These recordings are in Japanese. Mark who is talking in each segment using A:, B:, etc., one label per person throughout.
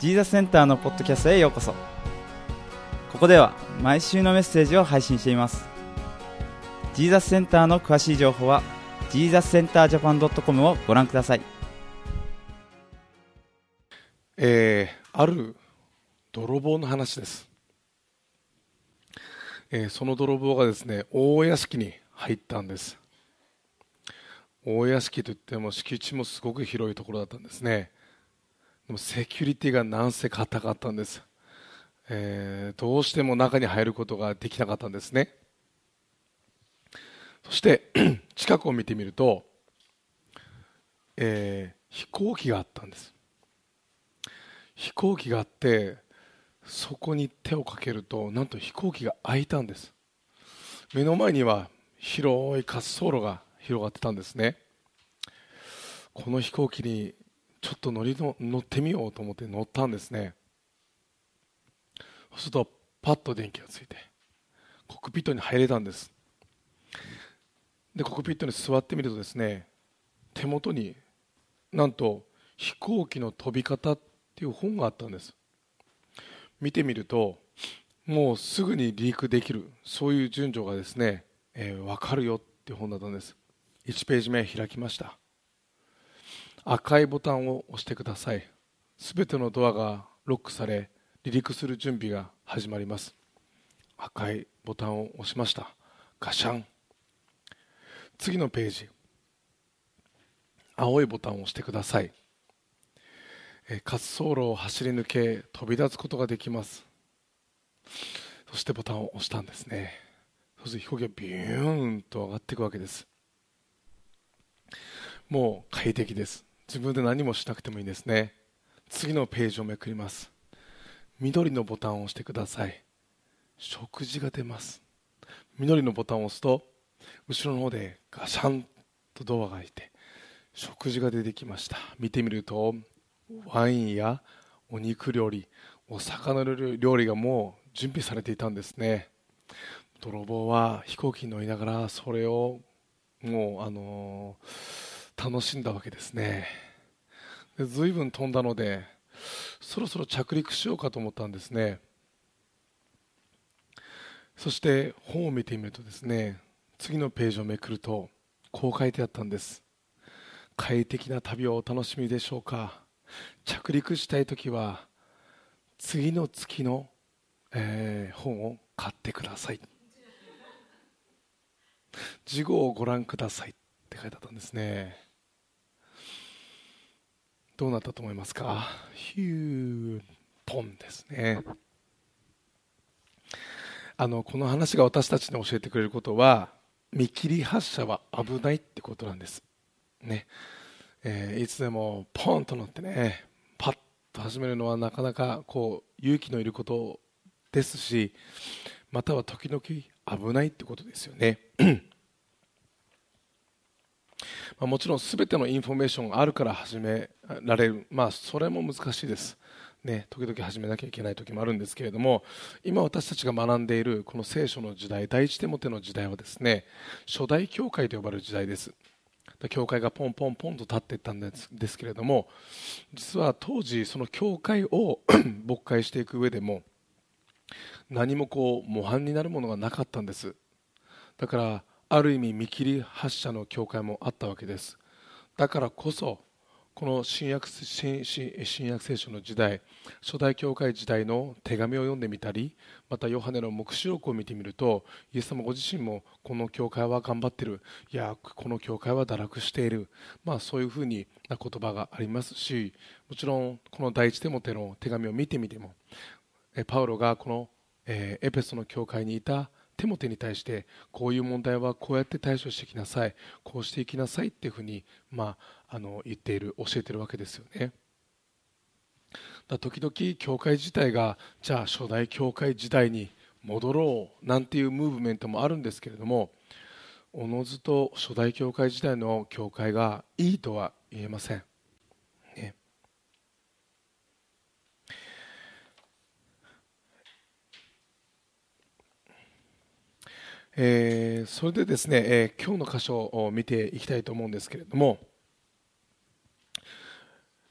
A: ジーザスセンターのポッドキャストへようこそ。ここでは毎週のメッセージを配信しています。ジーザスセンターの詳しい情報はジーザスセンタージャパン .com をご覧ください。
B: えーある泥棒の話です、えーその泥棒がですね大屋敷に入ったんです。大屋敷といっても敷地もすごく広いところだったんですね。でもセキュリティがなんせ硬かったんです、えーどうしても中に入ることができなかったんですね。そして 近くを見てみると、えー飛行機があったんです。飛行機があってそこに手をかけるとなんと飛行機が開いたんです。目の前には広い滑走路が広がってたんですね。この飛行機にちょっと乗りの乗ってみようと思って乗ったんですね。そうするとパッと電気がついてコックピットに入れたんです。でコックピットに座ってみるとですね手元になんと飛行機の飛び方っていう本があったんです。見てみるともうすぐにリークできるそういう順序がですね、えー、分かるよっていう本だったんです。1ページ目開きました。赤いボタンを押してください。すべてのドアがロックされ離陸する準備が始まります。赤いボタンを押しました。ガシャン。次のページ。青いボタンを押してください。え滑走路を走り抜け飛び立つことができます。そしてボタンを押したんですね。そして飛行機がビューンと上がっていくわけです。もう快適です。自分で何もしなくてもいいですね。次のページをめくります。緑のボタンを押してください。食事が出ます。緑のボタンを押すと後ろの方でガシャンとドアが開いて食事が出てきました。見てみるとワインやお肉料理お魚料理がもう準備されていたんですね。泥棒は飛行機に乗りながらそれをもうあのー楽しんだわけですね。で随分飛んだのでそろそろ着陸しようかと思ったんですね。そして本を見てみるとですね次のページをめくるとこう書いてあったんです。快適な旅をお楽しみでしょうか。着陸したい時は次の月の、えー本を買ってください。事後をご覧くださいって書いてあったんですね。どうなったと思いますか？ヒューポンですね。あのこの話が私たちに教えてくれることは見切り発車は危ないってことなんです。ね。えーいつでもポンと乗ってねパッと始めるのはなかなかこう勇気のいることですしまたは時々危ないってことですよね。まあもちろん全てのインフォメーションがあるから始められる、まあ、それも難しいです、ね、時々始めなきゃいけない時もあるんですけれども今私たちが学んでいるこの聖書の時代第一手モテの時代はですね初代教会と呼ばれる時代です。教会がポンポンポンと立っていったんですですけれども実は当時その教会を 勃開していく上でも何もこう模範になるものがなかったんです。だからある意味見切り発車の教会もあったわけです。だからこそこの新約新新約聖書の時代初代教会時代の手紙を読んでみたりまたヨハネの黙示録を見てみるとイエス様ご自身もこの教会は頑張ってる。いやこの教会は堕落している、まあ、そういうふうにな言葉がありますしもちろんこの第一テモテの手紙を見てみてもパウロがこの、エペソの教会にいたテモテに対してこういう問題はこうやって対処していきなさいこうしていきなさいっていうふうに、まあ、あの言っている教えてるわけですよね。だ時々教会自体がじゃあ初代教会時代に戻ろうなんていうムーブメントもあるんですけれどもおのずと初代教会時代の教会がいいとは言えません。えーそれでですね、えー今日の箇所を見ていきたいと思うんですけれども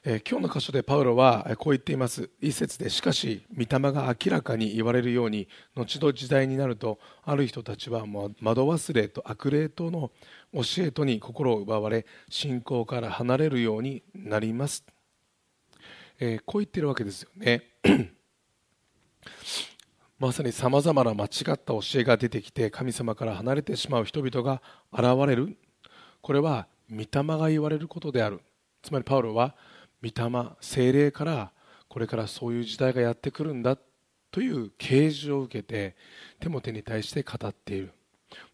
B: えー、今日の箇所でパウロはこう言っています。一節でしかし御霊が明らかに言われるように後の時代になるとある人たちは窓忘れと悪霊との教えとに心を奪われ信仰から離れるようになります、えー、こう言ってるわけですよね。まさにさまざまな間違った教えが出てきて神様から離れてしまう人々が現れる。これは御霊が言われることである。つまりパウロは御霊精霊からこれからそういう時代がやってくるんだという啓示を受けてテモテに対して語っている。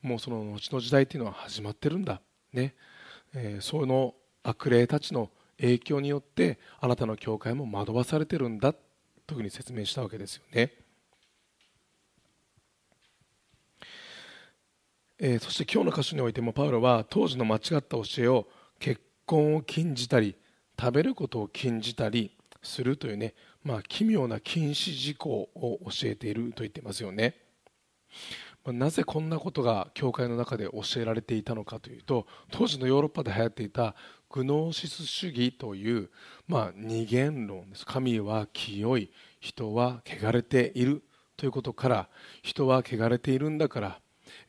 B: もうその後の時代というのは始まってるんだ。ね、えー、その悪霊たちの影響によってあなたの教会も惑わされてるんだ。というふうに説明したわけですよね、えー、そして今日の箇所においてもパウロは当時の間違った教えを結婚を禁じたり食べることを禁じたりするというね、まあ、奇妙な禁止事項を教えていると言ってますよね。なぜこんなことが教会の中で教えられていたのかというと当時のヨーロッパで流行っていたグノーシス主義という、まあ、二元論です神は清い人は汚れているということから人は汚れているんだから、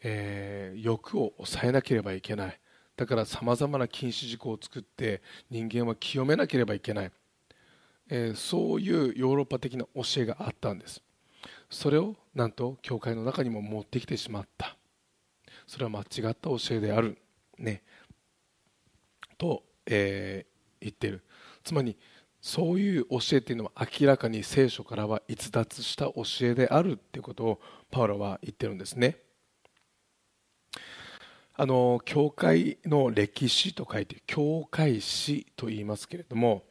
B: えー、欲を抑えなければいけない。だからさまざまな禁止事項を作って人間は清めなければいけない、えー、そういうヨーロッパ的な教えがあったんです。それをなんと教会の中にも持ってきてしまった。それは間違った教えである。ね。と、えー、言ってる。つまりそういう教えっていうのは明らかに聖書からは逸脱した教えであるっていうことをパウロは言ってるんですね。あの教会の歴史と書いて教会史と言いますけれども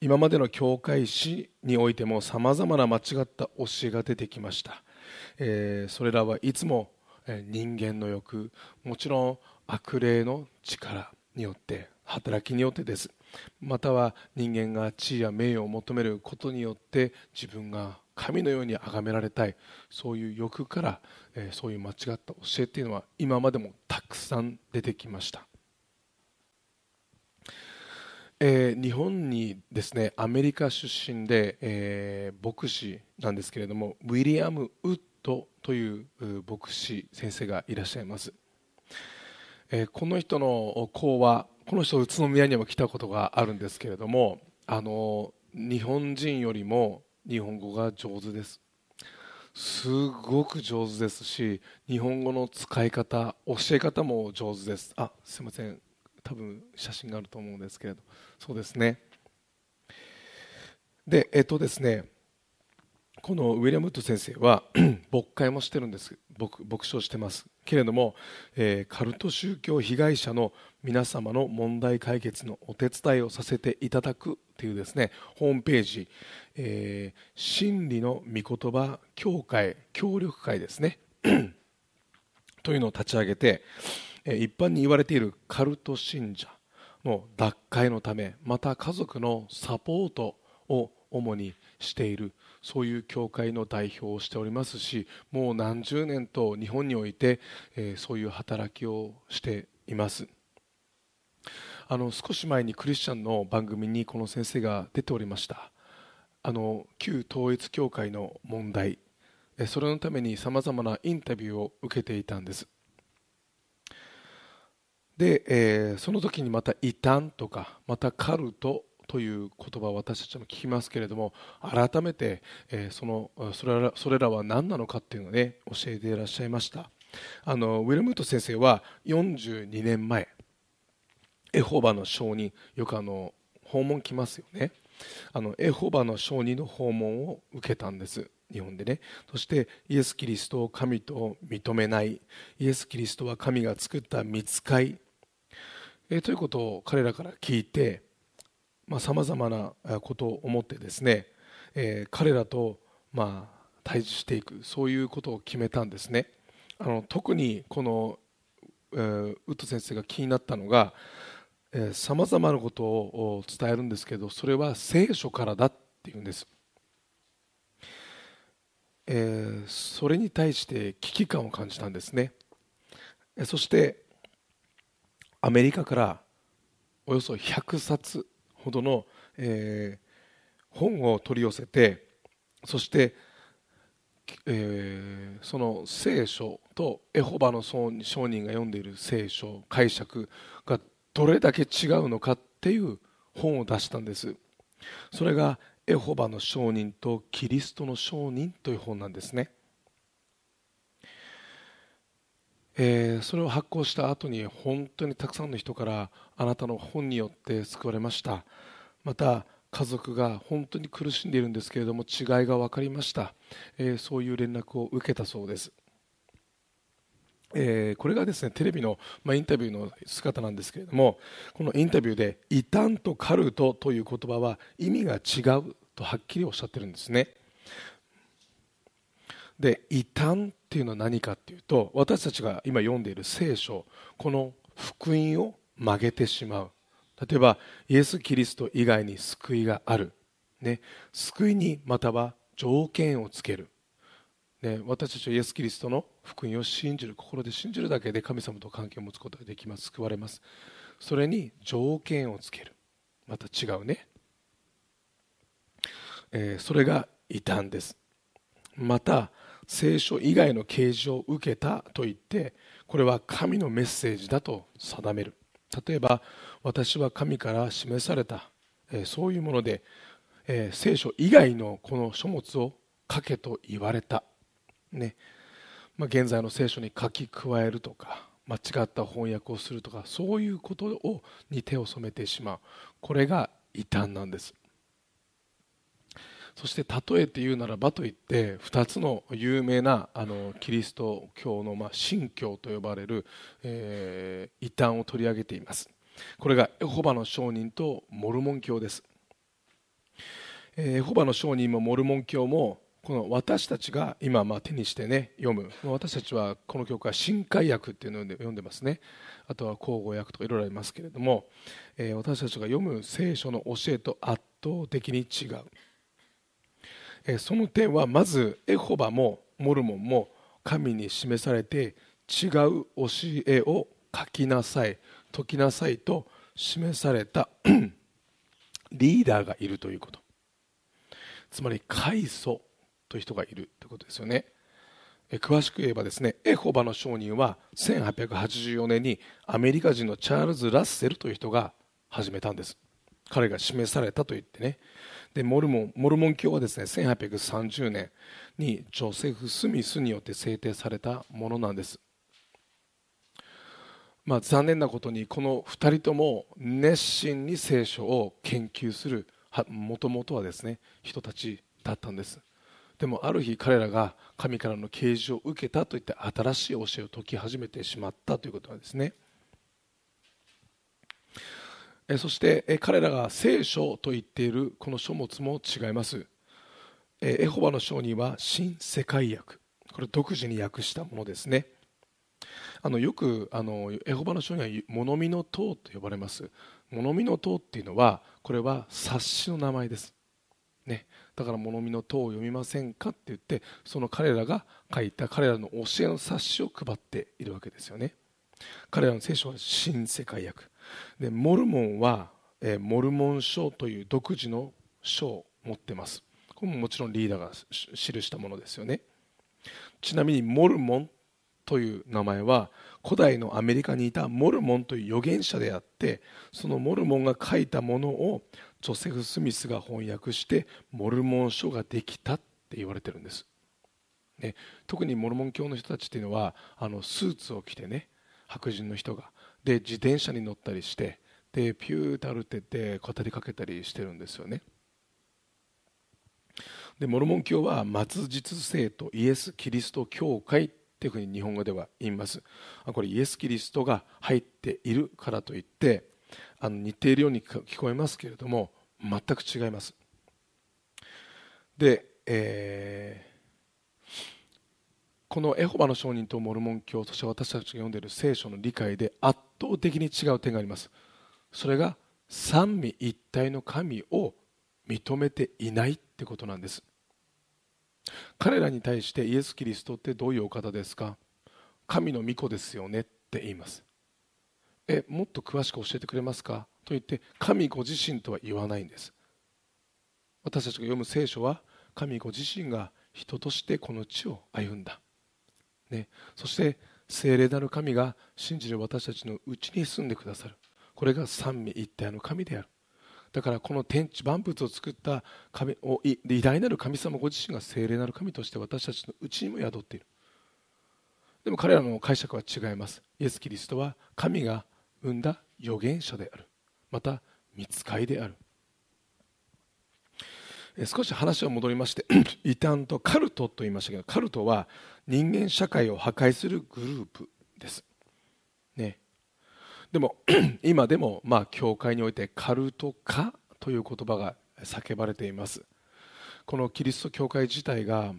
B: 今までの教会史においてもさまざまな間違った教えが出てきました、えー、それらはいつも人間の欲もちろん悪霊の力によって働きによってです。または人間が地位や名誉を求めることによって自分が神のように崇められたい。そういう欲から、えー、そういう間違った教えっていうのは今までもたくさん出てきました、えー、日本にですねアメリカ出身で、えー、牧師なんですけれどもウィリアム・ウッドという牧師先生がいらっしゃいます、えこの人の講話この人宇都宮にも来たことがあるんですけれどもあの日本人よりも日本語が上手です。すごく上手ですし日本語の使い方教え方も上手です。あすいません。多分写真があると思うんですけれど。そうですね。でえっとですね。このウィリアム・ウッド先生は 牧会もしてるんです。牧牧師をしてます。けれども、えー、カルト宗教被害者の皆様の問題解決のお手伝いをさせていただくというですねホームページ、えー、真理の御言葉協会協力会ですね。というのを立ち上げて、え、一般に言われているカルト信者の脱会のためまた家族のサポートを主にしているそういう教会の代表をしておりますしもう何十年と日本において、えー、そういう働きをしています。あの少し前にクリスチャンの番組にこの先生が出ておりました。あの旧統一教会の問題。それのためにさまざまなインタビューを受けていたんです。で、えー、その時にまた異端とかまたカルトという言葉を私たちも聞きますけれども改めて、えー、そのそれらそれらは何なのかっていうのをね教えていらっしゃいました。あのウィルムート先生は42年前エホバの証人よくあの訪問来ますよね。あのエホバの証人の訪問を受けたんです。日本でね。そしてイエス・キリストを神と認めない。イエス・キリストは神が作った見つかい、え、ということを彼らから聞いてさまざ、まなことを思ってですね、えー、彼らと、まあ、対峙していく。そういうことを決めたんですね。あの特にこの、えー、ウッド先生が気になったのがさまざまなことを伝えるんですけどそれは聖書からだっていうんです、えー、それに対して危機感を感じたんですね。そしてアメリカからおよそ100冊ほどのえー、本を取り寄せてそして、えー、その聖書とエホバの証人が読んでいる聖書解釈がどれだけ違うのかっていう本を出したんです。それがエホバの証人とキリストの証人という本なんですね。えー、それを発行した後に本当にたくさんの人からあなたの本によって救われました。また家族が本当に苦しんでいるんですけれども違いが分かりました、えー、そういう連絡を受けたそうです、えー、これがですねテレビの、まあ、インタビューの姿なんですけれどもこのインタビューで「異端とカルト」という言葉は意味が違うとはっきりおっしゃってるんですね。で異端っていうのは何かっていうと私たちが今読んでいる聖書この福音を曲げてしまう。例えばイエス・キリスト以外に救いがある、ね、救いにまたは条件をつける、ね、私たちはイエス・キリストの福音を信じる心で信じるだけで神様と関係を持つことができます。救われます。それに条件をつける。また違うね、えー、それが異端です。また聖書以外の啓示を受けたと言ってこれは神のメッセージだと定める。例えば私は神から示された、えそういうもので、え聖書以外のこの書物を書けと言われた、ね。まあ、現在の聖書に書き加えるとか間違った翻訳をするとかそういうことをに手を染めてしまう。これが異端なんです。そして例えて言うならばといって2つの有名なあのキリスト教のまあ信教と呼ばれる、えー、異端を取り上げています。これがエホバの証人とモルモン教です、エホバの証人もモルモン教もこの私たちが今ま手にしてね読む。私たちはこの教会は新海訳っていうのを読んでますね。あとは口語訳とかいろいろありますけれども、えー、私たちが読む聖書の教えと圧倒的に違う、えー、その点はまずエホバもモルモンも神に示されて違う教えを書きなさい解きなさいと示された リーダーがいるということ。つまり開祖という人がいるということですよね。詳しく言えばですねエホバの証人は1884年にアメリカ人のチャールズ・ラッセルという人が始めたんです。彼が示されたと言ってね。でモルモンモルモン教はですね1830年にジョセフ・スミスによって制定されたものなんです。まあ、残念なことにこの2人とも熱心に聖書を研究するもともとはですね人たちだったんです。でもある日彼らが神からの啓示を受けたといって新しい教えを説き始めてしまったということなんですね。そして彼らが聖書と言っているこの書物も違います。エホバの証人は新世界訳。これ独自に訳したものですね。あのよくあのエホバの書には物見の塔と呼ばれます。物見の塔っていうのはこれは冊子の名前です、ね、だから物見の塔を読みませんかって言ってその彼らが書いた彼らの教えの冊子を配っているわけですよね。彼らの聖書は新世界訳。でモルモンは、えー、モルモン書という独自の書を持ってます。これももちろんリーダーが記したものですよね。ちなみにモルモンという名前は古代のアメリカにいたモルモンという預言者であってそのモルモンが書いたものをジョセフ・スミスが翻訳してモルモン書ができたって言われてるんです、ね、特にモルモン教の人たちっていうのはあのスーツを着てね白人の人が。で自転車に乗ったりしてでピューって歩いてて語りかけたりしてるんですよね。でモルモン教は末日聖とイエス・キリスト教会というふうに日本語では言います。これイエス・キリストが入っているからといってあの似ているように聞こえますけれども全く違います。で、えー、このエホバの証人とモルモン教そして私たちが読んでいる聖書の理解で圧倒的に違う点があります。それが三位一体の神を認めていないってことなんです。彼らに対してイエス・キリストってどういうお方ですか？神の御子ですよねって言います。えもっと詳しく教えてくれますか？と言って神ご自身とは言わないんです。私たちが読む聖書は神ご自身が人としてこの地を歩んだ、ね、そして聖霊なる神が信じる私たちのうちに住んでくださる。これが三位一体の神である。だからこの天地万物を作った神偉大なる神様ご自身が聖霊なる神として私たちのうちにも宿っている。でも彼らの解釈は違います。イエス・キリストは神が生んだ預言者である。また見つかいである。少し話は戻りまして 異端とカルトと言いましたけどカルトは人間社会を破壊するグループです、ね、でも 今でもまあ教会においてカルト化という言葉が叫ばれています。このキリスト教会自体が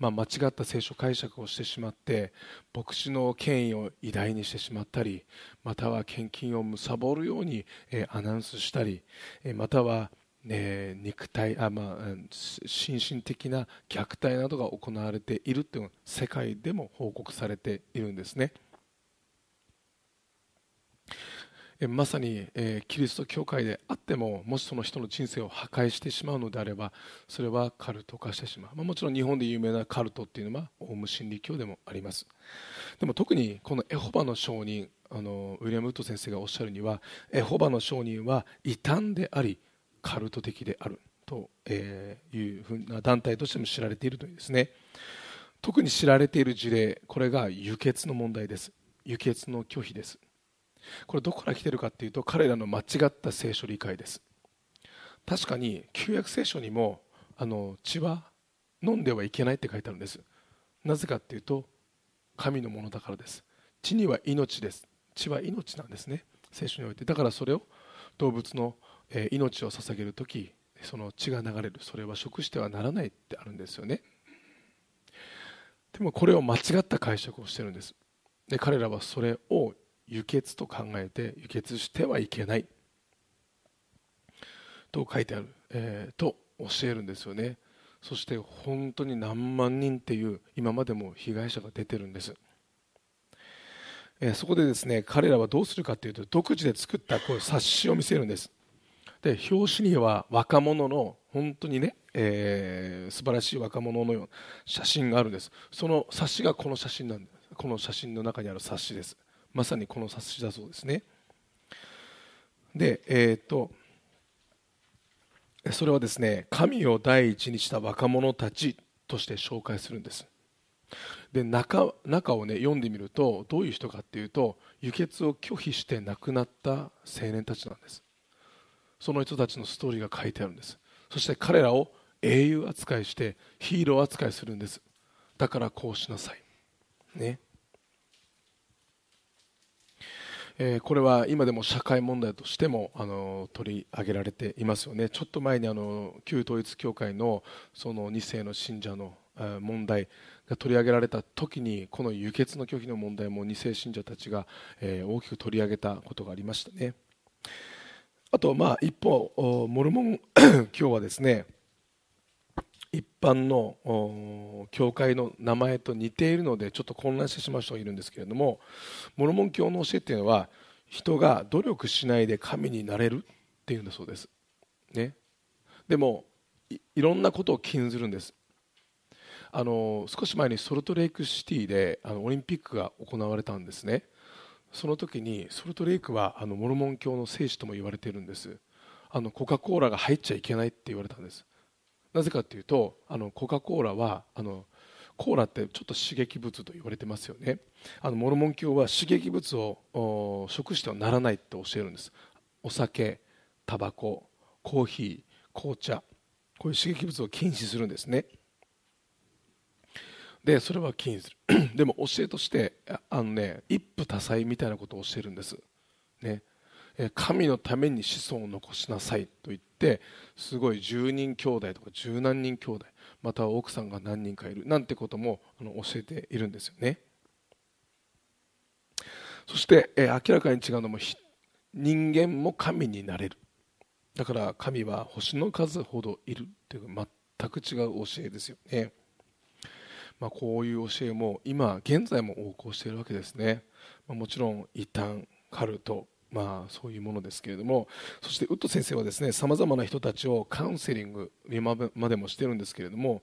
B: まあ、間違った聖書解釈をしてしまって牧師の権威を偉大にしてしまったりまたは献金を貪るように、えアナウンスしたり、えまたは、え、肉体あ、まあ、心身的な虐待などが行われているというのが世界でも報告されているんですね。まさに、えキリスト教会であってももしその人の人生を破壊してしまうのであればそれはカルト化してしまう、まあ、もちろん日本で有名なカルトっていうのはオウム真理教でもあります。でも特にこのエホバの証人あのウィリアム・ウッド先生がおっしゃるにはエホバの証人は異端でありカルト的である。と、いうふうな団体としても知られているというですね。特に知られている事例これが輸血の問題です。輸血の拒否です。これどこから来てるかっていうと彼らの間違った聖書理解です。確かに旧約聖書にもあの血は飲んではいけないって書いてあるんです。なぜかっていうと神のものだからです。血には命です。血は命なんですね。聖書において。だからそれを動物の、命を捧げる時その血が流れる。それは食してはならないってあるんですよね。でもこれを間違った解釈をしてるんです。で彼らはそれを輸血と考えて輸血してはいけない。と書いてある、えー、と教えるんですよね。そして本当に何万人っていう今までも被害者が出てるんです、えー、そこでですね彼らはどうするかというと独自で作ったこういう冊子を見せるんです。で表紙には若者の本当にね、えー、素晴らしい若者のような写真があるんです。その冊子がこの写真なんですこの写真の中にある冊子です。まさにこの冊子だそうですね。でえっ、とそれはですね神を第一にした若者たちとして紹介するんです。で中中をね読んでみるとどういう人かっていうと輸血を拒否して亡くなった青年たちなんです。その人たちのストーリーが書いてあるんです。そして彼らを英雄扱いしてヒーロー扱いするんです。だからこうしなさい。ね。えー、これは今でも社会問題としてもあの取り上げられていますよね、ちょっと前にあの旧統一教会のその2世の信者の問題が取り上げられた時にこの輸血の拒否の問題も2世信者たちが、えー、大きく取り上げたことがありましたね。あと、まあ、一方、モルモン 教はですね一般の教会の名前と似ているのでちょっと混乱してしまう人がいるんですけれどもモルモン教の教えっていうのは人が努力しないで神になれるっていうんだそうです、ね、でもいろんなことを禁ずるんです。あの少し前にソルトレイクシティであのオリンピックが行われたんですね。その時にソルトレイクはあのモルモン教の聖地とも言われているんです。あのコカ・コーラが入っちゃいけないって言われたんです。なぜかというとあのコカ・コーラはあのコーラってちょっと刺激物と言われてますよね。あのモルモン教は刺激物を食してはならないって教えるんです。お酒タバココーヒー紅茶こういう刺激物を禁止するんですね。でそれは禁止する。でも教えとしてあのね一夫多妻みたいなことを教えるんです。ね。神のために子孫を残しなさいと言ってすごい10人兄弟とか十何人兄弟または奥さんが何人かいるなんてことも教えているんですよね。そして明らかに違うのも人間も神になれる。だから神は星の数ほどいるっていう全く違う教えですよね、まあ、こういう教えも今現在も横行しているわけですね、ま、もちろん異端カルトまあ、そういうものですけれどもそしてウッド先生はですねさまざまな人たちをカウンセリング今までもしてるんですけれども、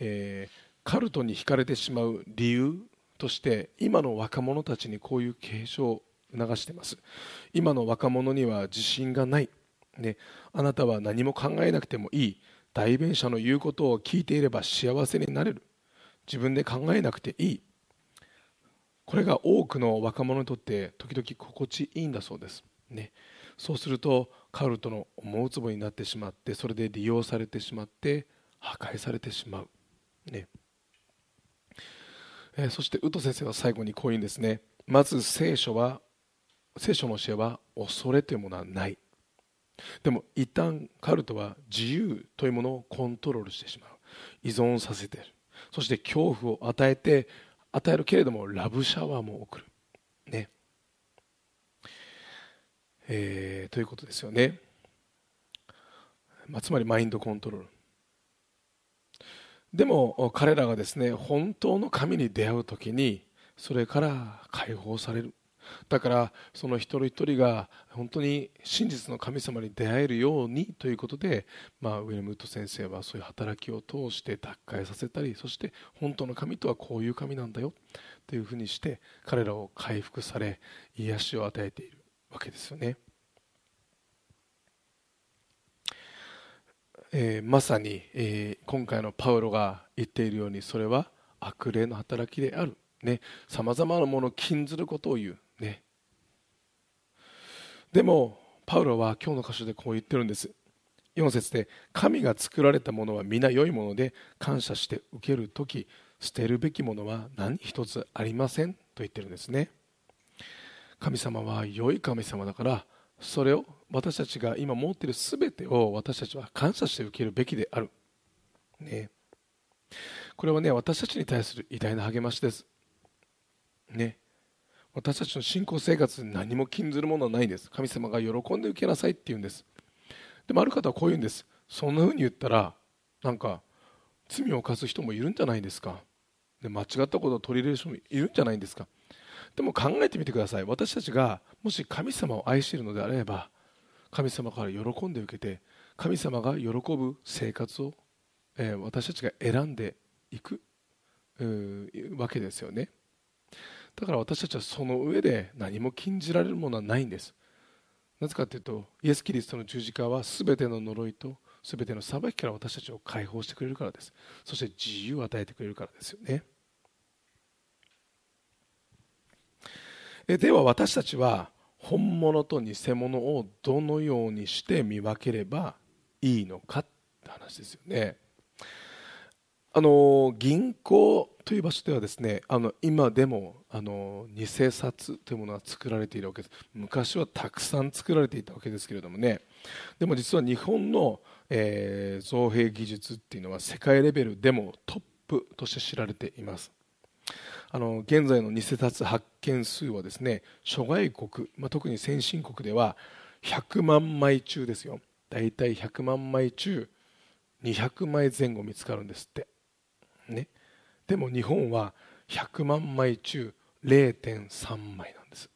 B: えー、カルトに惹かれてしまう理由として今の若者たちにこういう継承を促しています。今の若者には自信がない、ね、あなたは何も考えなくてもいい。代弁者の言うことを聞いていれば幸せになれる。自分で考えなくていい。これが多くの若者にとって時々心地いいんだそうです、ね、そうするとカルトの思うつぼになってしまってそれで利用されてしまって破壊されてしまう、ね。えー、そしてウト先生は最後にこういうんですね。まず聖書は聖書の教えは恐れというものはない。でも一旦カルトは自由というものをコントロールしてしまう。依存させてそして恐怖を与えて与えるけれどもラブシャワーも送る。ね。えー、ということですよね、まあ、つまりマインドコントロール。でも彼らがですね本当の神に出会う時にそれから解放される。だからその一人一人が本当に真実の神様に出会えるようにということで、まあ、ウィレム・ウッド先生はそういう働きを通して脱会させたりそして本当の神とはこういう神なんだよというふうにして彼らを回復され癒しを与えているわけですよね。えー、まさに、えー、今回のパウロが言っているようにそれは悪霊の働きである。さまざまなものを禁ずることを言う。でもパウロは今日の箇所でこう言ってるんです。4節で神が作られたものは皆良いもので感謝して受ける時捨てるべきものは何一つありません。と言ってるんですね。神様は良い神様だからそれを私たちが今持っている全てを私たちは感謝して受けるべきである、ね、これはね私たちに対する偉大な励ましです。ね。私たちの信仰生活に何も禁ずるものはないんです。神様が喜んで受けなさいって言うんです。でもある方はこう言うんです。そんな風に言ったらなんか罪を犯す人もいるんじゃないですか。で間違ったことを取り入れる人もいるんじゃないんですか。でも考えてみてください。私たちがもし神様を愛しているのであれば神様から喜んで受けて神様が喜ぶ生活を、えー、私たちが選んでいくわけですよね。だから私たちはその上で何も禁じられるものはないんです。なぜかというとイエス・キリストの十字架は全ての呪いと全ての裁きから私たちを解放してくれるからです。そして自由を与えてくれるからですよね。では私たちは本物と偽物をどのようにして見分ければいいのかって話ですよね。あの銀行という場所ではですねあの今でもあの偽札というものが作られているわけです。昔はたくさん作られていたわけですけれどもね。でも実は日本の、えー、造幣技術っていうのは世界レベルでもトップとして知られています。あの現在の偽札発見数はですね諸外国、まあ、特に先進国では100万枚中ですよ。大体100万枚中200枚前後見つかるんですって。でも日本は100万枚中0.3枚なんです。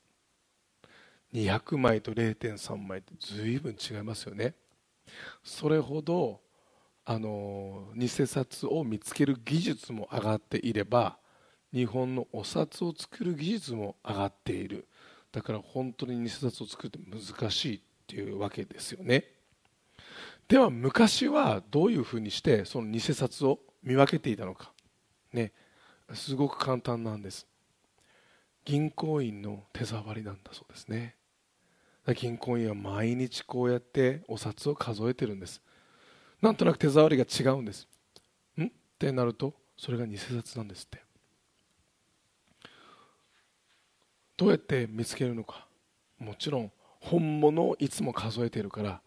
B: 200枚と0.3枚って随分違いますよね。それほどあの偽札を見つける技術も上がっていれば日本のお札を作る技術も上がっている。だから本当に偽札を作るって難しいっていうわけですよね。では昔はどういうふうにしてその偽札を見分けていたのか。ねすごく簡単なんです。銀行員の手触りなんだそうですね。銀行員は毎日こうやってお札を数えてるんです。なんとなく手触りが違うんです。ん？ってなるとそれが偽札なんですって。どうやって見つけるのか。もちろん本物をいつも数えているから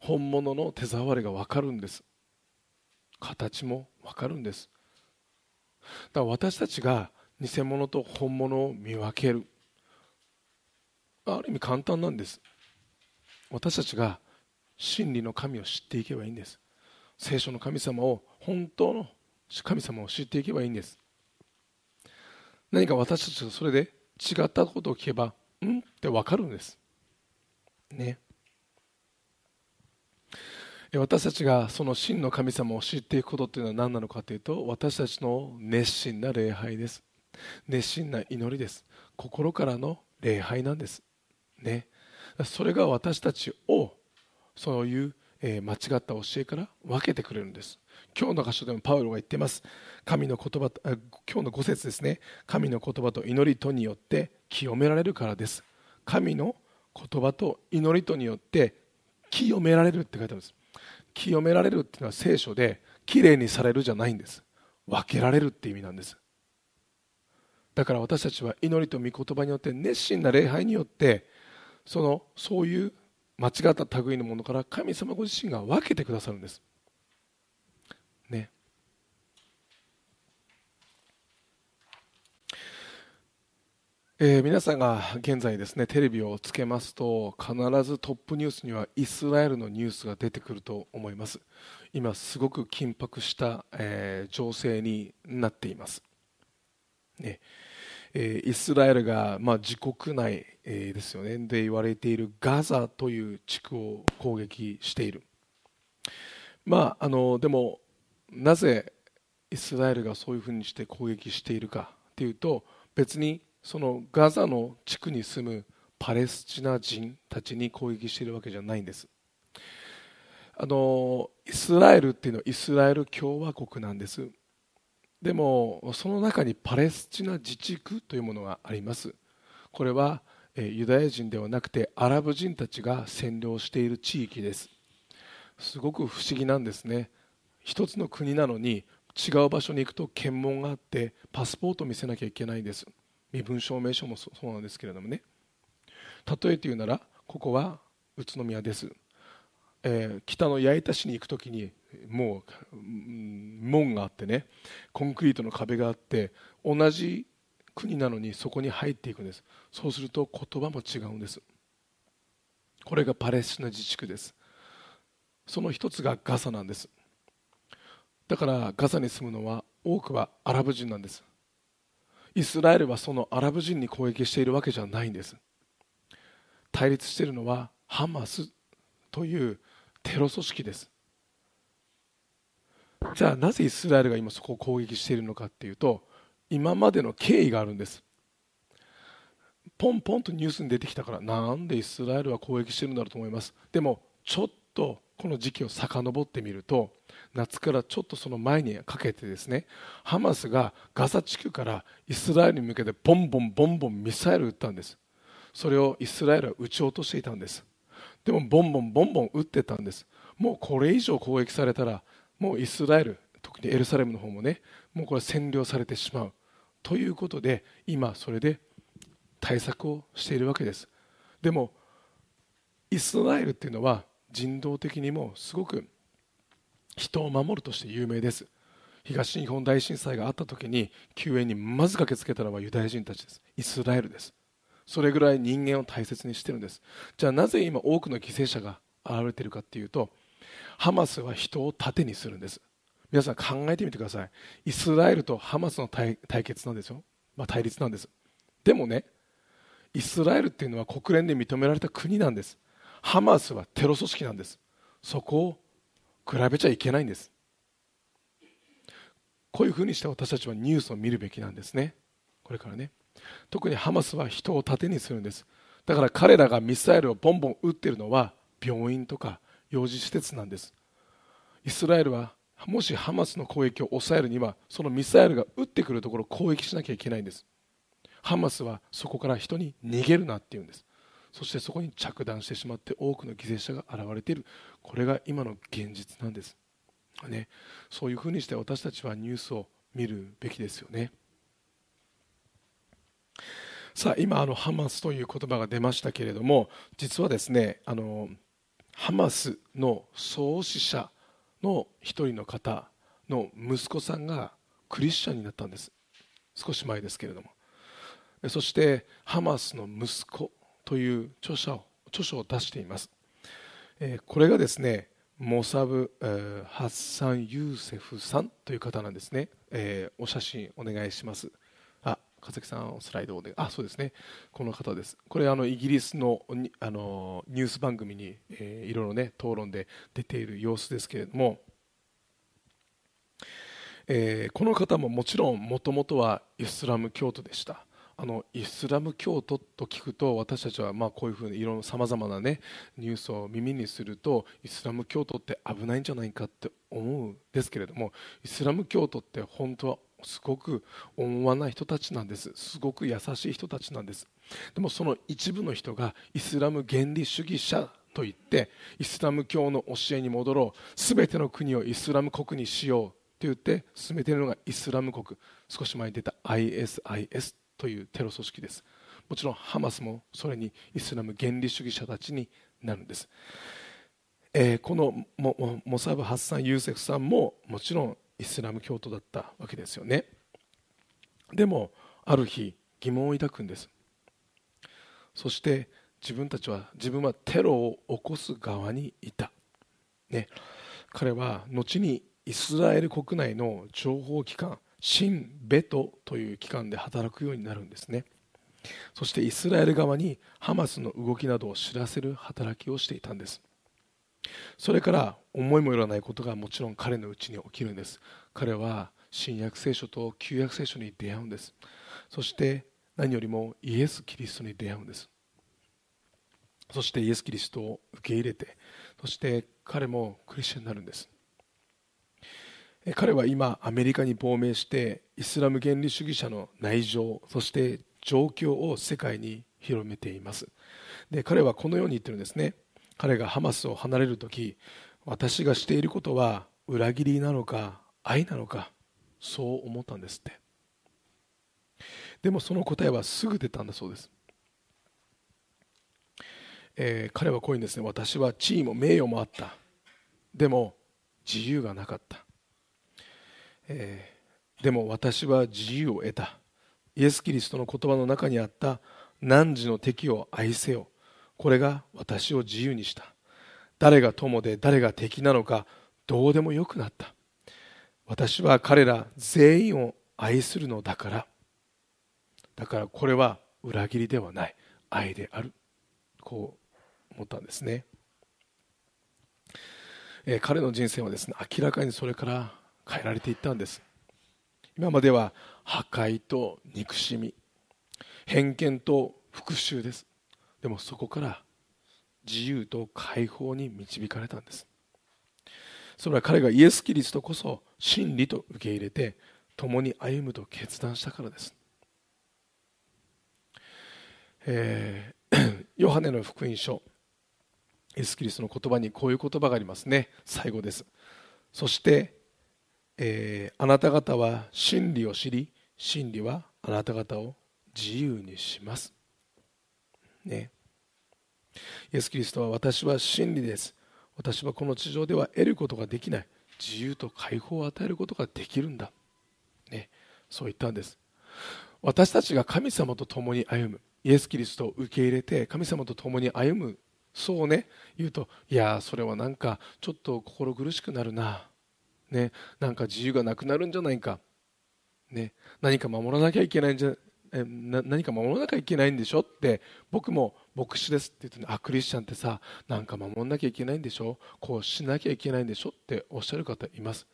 B: 本物の手触りが分かるんです。形も分かるんです。だから私たちが偽物と本物を見分ける。ある意味簡単なんです。私たちが真理の神を知っていけばいいんです。聖書の神様を本当の神様を知っていけばいいんです。何か私たちがそれで違ったことを聞けばうん？って分かるんです。ね。私たちがその真の神様を知っていくことっていうのは何なのかというと私たちの熱心な礼拝です。熱心な祈りです。心からの礼拝なんです。ね。それが私たちをそういう、間違った教えから分けてくれるんです。今日の箇所でもパウロが言っています。神の言葉今日の5節ですね。神の言葉と祈りとによって清められるからです。神の言葉と祈りとによって清められるって書いてあるんです。清められるっていうのは聖書できれいにされるじゃないんです。分けられるって意味なんです。だから私たちは祈りと御言葉によって熱心な礼拝によってそのそういう間違った類のものから神様ご自身が分けてくださるんです。ね。えー、皆さんが現在ですねテレビをつけますと必ずトップニュースにはイスラエルのニュースが出てくると思います。今すごく緊迫した、えー、情勢になっています、ね。えー、イスラエルが、まあ、自国内、えー、ですよね。で言われているガザという地区を攻撃している。まああのでもなぜイスラエルがそういうふうにして攻撃しているかというと別にそのガザの地区に住むパレスチナ人たちに攻撃しているわけじゃないんです。あのイスラエルっていうのはイスラエル共和国なんです。でもその中にパレスチナ自治区というものがあります。これはユダヤ人ではなくてアラブ人たちが占領している地域です。すごく不思議なんですね。一つの国なのに違う場所に行くと検問があってパスポートを見せなきゃいけないんです。身分証明書もそうなんですけれどもね。例えて言うならここは宇都宮です、えー、北の矢板市に行く時にもう門があってねコンクリートの壁があって同じ国なのにそこに入っていくんです。そうすると言葉も違うんです。これがパレスチナ自治区です。その一つがガザなんです。だからガザに住むのは多くはアラブ人なんです。イスラエルはそのアラブ人に攻撃しているわけじゃないんです。対立しているのはハマスというテロ組織です。じゃあなぜイスラエルが今そこを攻撃しているのかというと今までの経緯があるんです。ポンポンとニュースに出てきたからなんでイスラエルは攻撃してるんだろうと思います。でもちょっとこの時期を遡ってみると夏からちょっとその前にかけてですねハマスがガザ地区からイスラエルに向けてボンボンボンボンミサイルを撃ったんです。それをイスラエルは撃ち落としていたんです。でもボンボンボンボン撃ってたんです。もうこれ以上攻撃されたらもうイスラエル特にエルサレムの方もねもうこれ占領されてしまう。ということで今それで対策をしているわけです。でもイスラエルっていうのは人道的にもすごく人を守るとして有名です。東日本大震災があった時に救援にまず駆けつけたのはユダヤ人たちです。イスラエルです。それぐらい人間を大切にしてるんです。じゃあなぜ今多くの犠牲者が現れてるかっていうとハマスは人を盾にするんです。皆さん考えてみてください。イスラエルとハマスの対決なんですよ、まあ、対立なんです。でもねイスラエルっていうのは国連で認められた国なんです。ハマスはテロ組織なんです。そこを比べちゃいけないんです。こういうふうにして私たちはニュースを見るべきなんですね。これからね。特にハマスは人を盾にするんです。だから彼らがミサイルをボンボン撃ってるのは病院とか幼児施設なんです。イスラエルはもしハマスの攻撃を抑えるにはそのミサイルが撃ってくるところを攻撃しなきゃいけないんです。ハマスはそこから人に逃げるなって言うんです。そしてそこに着弾してしまって多くの犠牲者が現れている。これが今の現実なんです、ね、そういうふうにして私たちはニュースを見るべきですよね。さあ今あのハマスという言葉が出ましたけれども実はですねあのハマスの創始者の一人の方の息子さんがクリスチャンになったんです。少し前ですけれども。そしてハマスの息子という著者を著書を出しています、えー、これがですねモサブ、えー、ハッサン・ユーセフさんという方なんですね、えー、お写真お願いします。あ木さんスライドで。あそうですね。この方です。これあのイギリスのあのニュース番組に、えー、いろいろね討論で出ている様子ですけれども、えー、この方ももちろんもともとはイスラム教徒でした。あのイスラム教徒と聞くと私たちはまあこういうふうにいろんなさまざまな、ね、ニュースを耳にするとイスラム教徒って危ないんじゃないかって思うんですけれどもイスラム教徒って本当はすごく温和な人たちなんです。すごく優しい人たちなんです。でもその一部の人がイスラム原理主義者といってイスラム教の教えに戻ろう。全ての国をイスラム国にしようと言って進めているのがイスラム国。少し前に出た ISIS というテロ組織です。もちろんハマスもそれにイスラム原理主義者たちになるんです、えー、このモサブ・ハッサン・ユーセフさんももちろんイスラム教徒だったわけですよね。でもある日疑問を抱くんです。そして自分たちは自分はテロを起こす側にいた、ね、彼は後にイスラエル国内の情報機関シン・ベトという機関で働くようになるんですね。そしてイスラエル側にハマスの動きなどを知らせる働きをしていたんです。それから思いもよらないことがもちろん彼のうちに起きるんです。彼は新約聖書と旧約聖書に出会うんです。そして何よりもイエス・キリストに出会うんです。そしてイエス・キリストを受け入れてそして彼もクリスチャンになるんです。彼は今アメリカに亡命してイスラム原理主義者の内情そして状況を世界に広めています。で彼はこのように言ってるんですね。彼がハマスを離れる時私がしていることは裏切りなのか愛なのかそう思ったんですって。でもその答えはすぐ出たんだそうです、えー、彼はこういうんですね。私は地位も名誉もあった。でも自由がなかった。えー、でも私は自由を得た。イエス・キリストの言葉の中にあった汝の敵を愛せよ。これが私を自由にした。誰が友で誰が敵なのかどうでもよくなった。私は彼ら全員を愛するのだから。だからこれは裏切りではない。愛である。こう思ったんですね、えー、彼の人生はですね明らかにそれから変えられていったんです。今までは破壊と憎しみ偏見と復讐です。でもそこから自由と解放に導かれたんです。それは彼がイエス・キリストこそ真理と受け入れて共に歩むと決断したからです、えー、ヨハネの福音書イエス・キリストの言葉にこういう言葉がありますね。最後です。そしてえー、あなた方は真理を知り真理はあなた方を自由にします、ね、イエス・キリストは私は真理です。私はこの地上では得ることができない。自由と解放を与えることができるんだ、ね、そう言ったんです。私たちが神様と共に歩む。イエス・キリストを受け入れて神様と共に歩む。そうね。言うといやそれはなんかちょっと心苦しくなるな。ね、なんか自由がなくなるんじゃないか、ね、何か守らなきゃいけないんじゃえ何か守らなきゃいけないんでしょ？って僕も牧師ですって言って、ね、あクリスチャンってさなんか守らなきゃいけないんでしょ？こうしなきゃいけないんでしょ？っておっしゃる方います。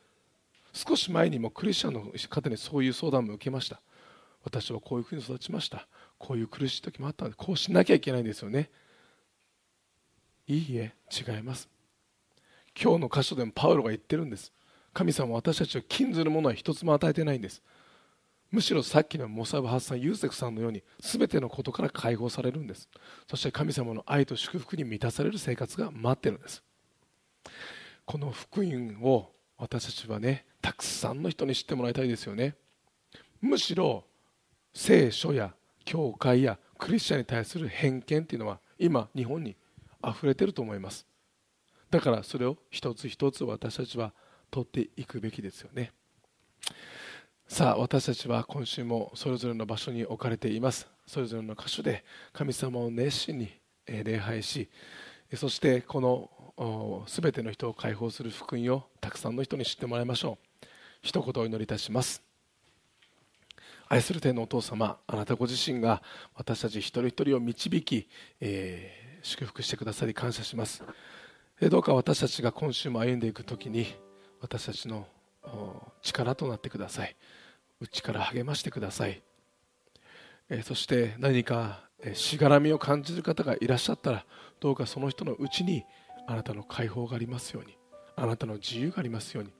B: 少し前にもクリスチャンの方にそういう相談も受けました。私はこういうふうに育ちました。こういう苦しい時もあったのでこうしなきゃいけないんですよね。いいえ違います。今日の箇所でもパウロが言ってるんです。神様は私たちを禁ずるものは一つも与えてないんです。むしろさっきのモサブ・ハッサン・ユーセフさんのように全てのことから解放されるんです。そして神様の愛と祝福に満たされる生活が待ってるんです。この福音を私たちはねたくさんの人に知ってもらいたいですよね。むしろ聖書や教会やクリスチャンに対する偏見っていうのは今日本に溢れてると思います。だからそれを一つ一つ私たちは取っていくべきですよね。さあ私たちは今週もそれぞれの場所に置かれています。それぞれの箇所で神様を熱心に礼拝しそしてこの全ての人を解放する福音をたくさんの人に知ってもらいましょう。一言お祈りいたします。愛する天のお父様あなたご自身が私たち一人一人を導き、えー、祝福してくださり感謝します、どうか私たちが今週も歩んでいく時に私たちの力となってください。内から励ましてください、え、そして何かしがらみを感じる方がいらっしゃったらどうかその人のうちにあなたの解放がありますようにあなたの自由がありますように。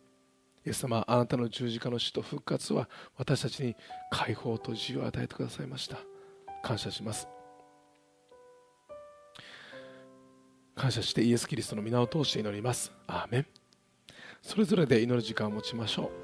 B: イエス様あなたの十字架の死と復活は私たちに解放と自由を与えてくださいました。感謝します。感謝してイエス・キリストの皆を通して祈ります。アーメン。それぞれで祈る時間を持ちましょう。